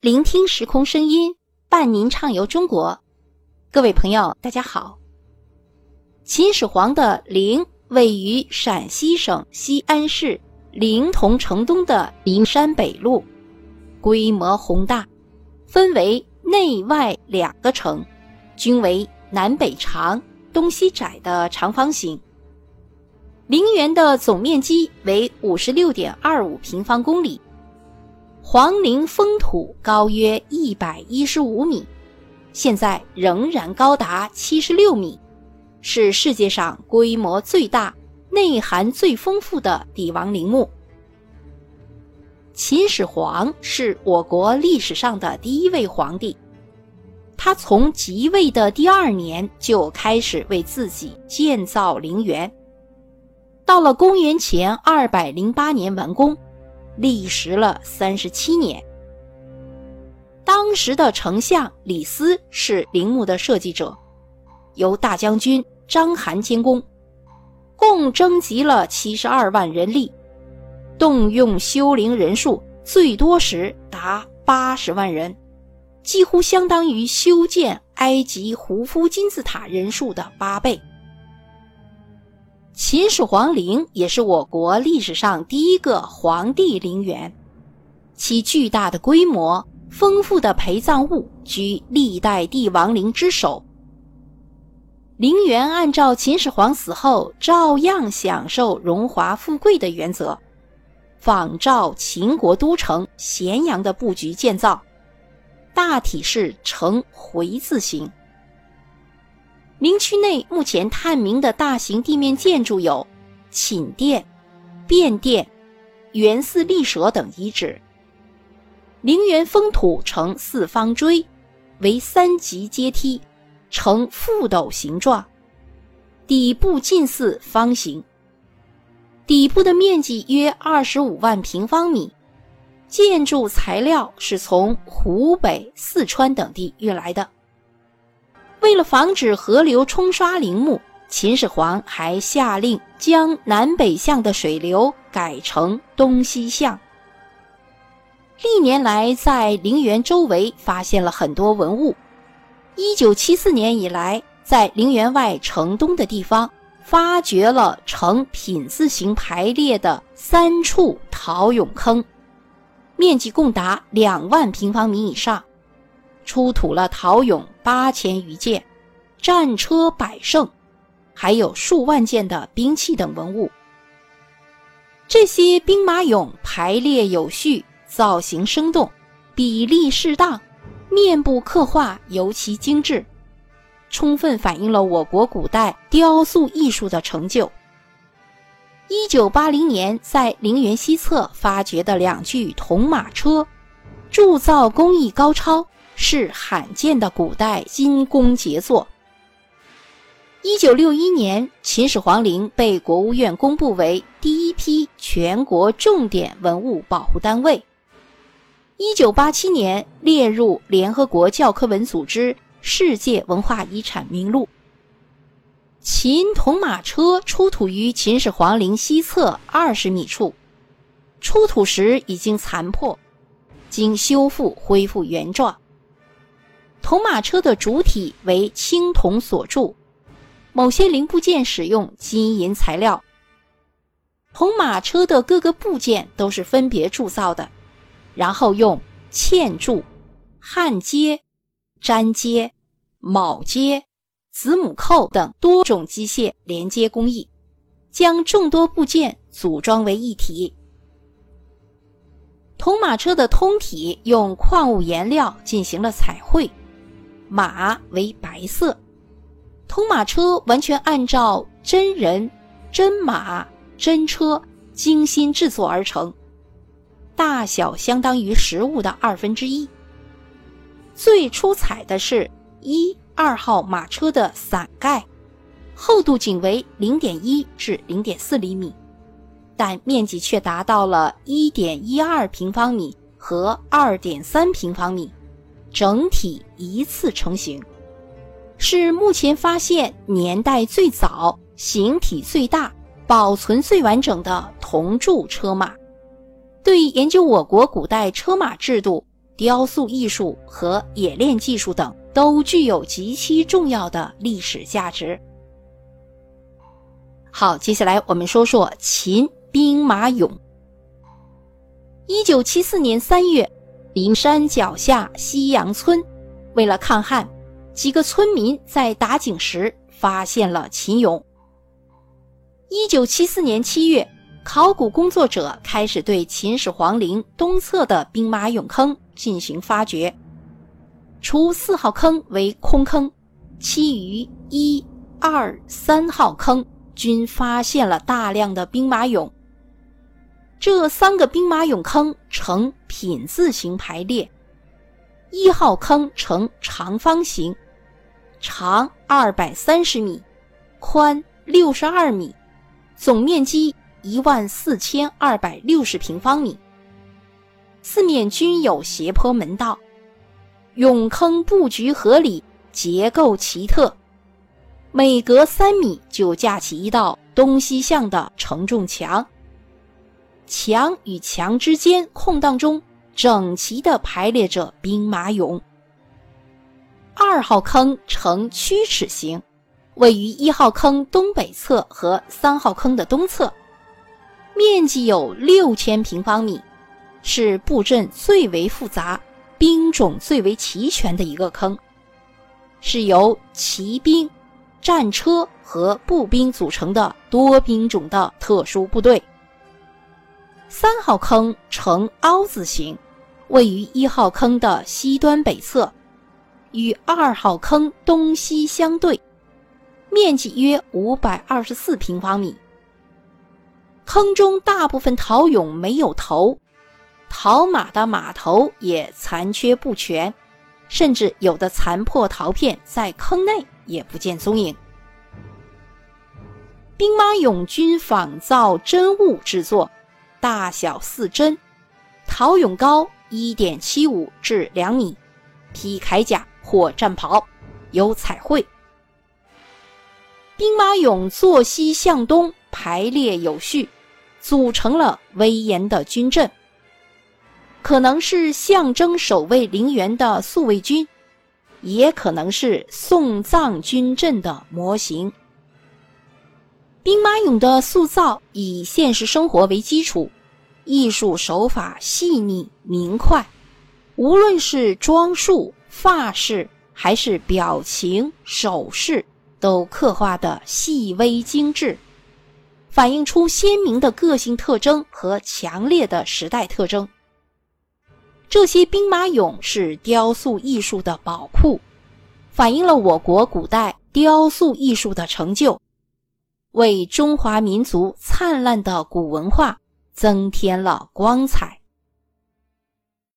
聆听时空声音，伴您畅游中国。各位朋友，大家好。秦始皇的陵位于陕西省西安市临潼城东的灵山北麓，规模宏大，分为内外两个城，均为南北长、东西窄的长方形。陵园的总面积为五十六点二五平方公里。皇陵封土高约一百一十五米，现在仍然高达七十六米，是世界上规模最大、内涵最丰富的帝王陵墓。秦始皇是我国历史上的第一位皇帝，他从即位的第二年就开始为自己建造陵园，到了公元前二百零八年完工。历时了三十七年。当时的丞相李斯是陵墓的设计者，由大将军章邯监工，共征集了七十二万人力，动用修陵人数最多时达八十万人，几乎相当于修建埃及胡夫金字塔人数的八倍。秦始皇陵也是我国历史上第一个皇帝陵园，其巨大的规模、丰富的陪葬物居历代帝王陵之首。陵园按照秦始皇死后照样享受荣华富贵的原则，仿照秦国都城咸阳的布局建造，大体是呈回字形。陵区内目前探明的大型地面建筑有寝殿、便殿、元寺立舍等遗址。陵园封土呈四方锥，为三级阶梯，呈覆斗形状，底部近似方形。底部的面积约二十五万平方米，建筑材料是从湖北、四川等地运来的。为了防止河流冲刷陵墓，秦始皇还下令将南北向的水流改成东西向。历年来，在陵园周围发现了很多文物。一九七四年以来，在陵园外城东的地方发掘了呈品字形排列的三处陶俑坑，面积共达两万平方米以上。出土了陶俑八千余件，战车百乘，还有数万件的兵器等文物。这些兵马俑排列有序，造型生动，比例适当，面部刻画尤其精致，充分反映了我国古代雕塑艺术的成就。一九八零年，在陵园西侧发掘的两具铜马车，铸造工艺高超。是罕见的古代金工杰作。一九六一年，秦始皇陵被国务院公布为第一批全国重点文物保护单位。一九八七年，列入联合国教科文组织世界文化遗产名录。秦铜马车出土于秦始皇陵西侧二十米处，出土时已经残破，经修复恢复原状。铜马车的主体为青铜所铸，某些零部件使用金银材料。铜马车的各个部件都是分别铸造的，然后用嵌铸、焊接、粘接、铆接、子母扣等多种机械连接工艺，将众多部件组装为一体。铜马车的通体用矿物颜料进行了彩绘。马为白色，铜马车完全按照真人、真马、真车精心制作而成，大小相当于实物的二分之一。最出彩的是一二号马车的伞盖，厚度仅为零点一至零点四厘米，但面积却达到了一点一二平方米和二点三平方米。整体一次成型，是目前发现年代最早、形体最大、保存最完整的铜铸车马。对研究我国古代车马制度、雕塑艺术和冶炼技术等都具有极其重要的历史价值。好，接下来我们说说秦兵马俑。一九七四年三月，灵山脚下西洋村，为了抗旱，几个村民在打井时发现了秦俑。一九七四年七月，考古工作者开始对秦始皇陵东侧的兵马俑坑进行发掘，除四号坑为空坑，其余一、二、三号坑均发现了大量的兵马俑。这三个兵马俑坑呈品字形排列，一号坑呈长方形，长二百三十米，宽六十二米，总面积一万四千二百六十平方米。四面均有斜坡门道，俑坑布局合理，结构奇特，每隔三米就架起一道东西向的承重墙。墙与墙之间空档中，整齐地排列着兵马俑。二号坑呈曲尺形，位于一号坑东北侧和三号坑的东侧，面积有六千平方米，是布阵最为复杂、兵种最为齐全的一个坑，是由骑兵、战车和步兵组成的多兵种的特殊部队。三号坑呈凹字形，位于一号坑的西端北侧，与二号坑东西相对，面积约五百二十四平方米。坑中大部分陶俑没有头，陶马的马头也残缺不全，甚至有的残破陶片在坑内也不见踪影。兵马俑均仿造真物制作。大小四针，陶俑高一点七五至两米，披铠甲或战袍，有彩绘。兵马俑坐西向东排列有序，组成了威严的军阵，可能是象征守卫陵园的宿卫军，也可能是送葬军阵的模型。兵马俑的塑造以现实生活为基础，艺术手法细腻明快，无论是装束、发饰，还是表情、手势，都刻画的细微精致，反映出鲜明的个性特征和强烈的时代特征。这些兵马俑是雕塑艺术的宝库，反映了我国古代雕塑艺术的成就。为中华民族灿烂的古文化增添了光彩。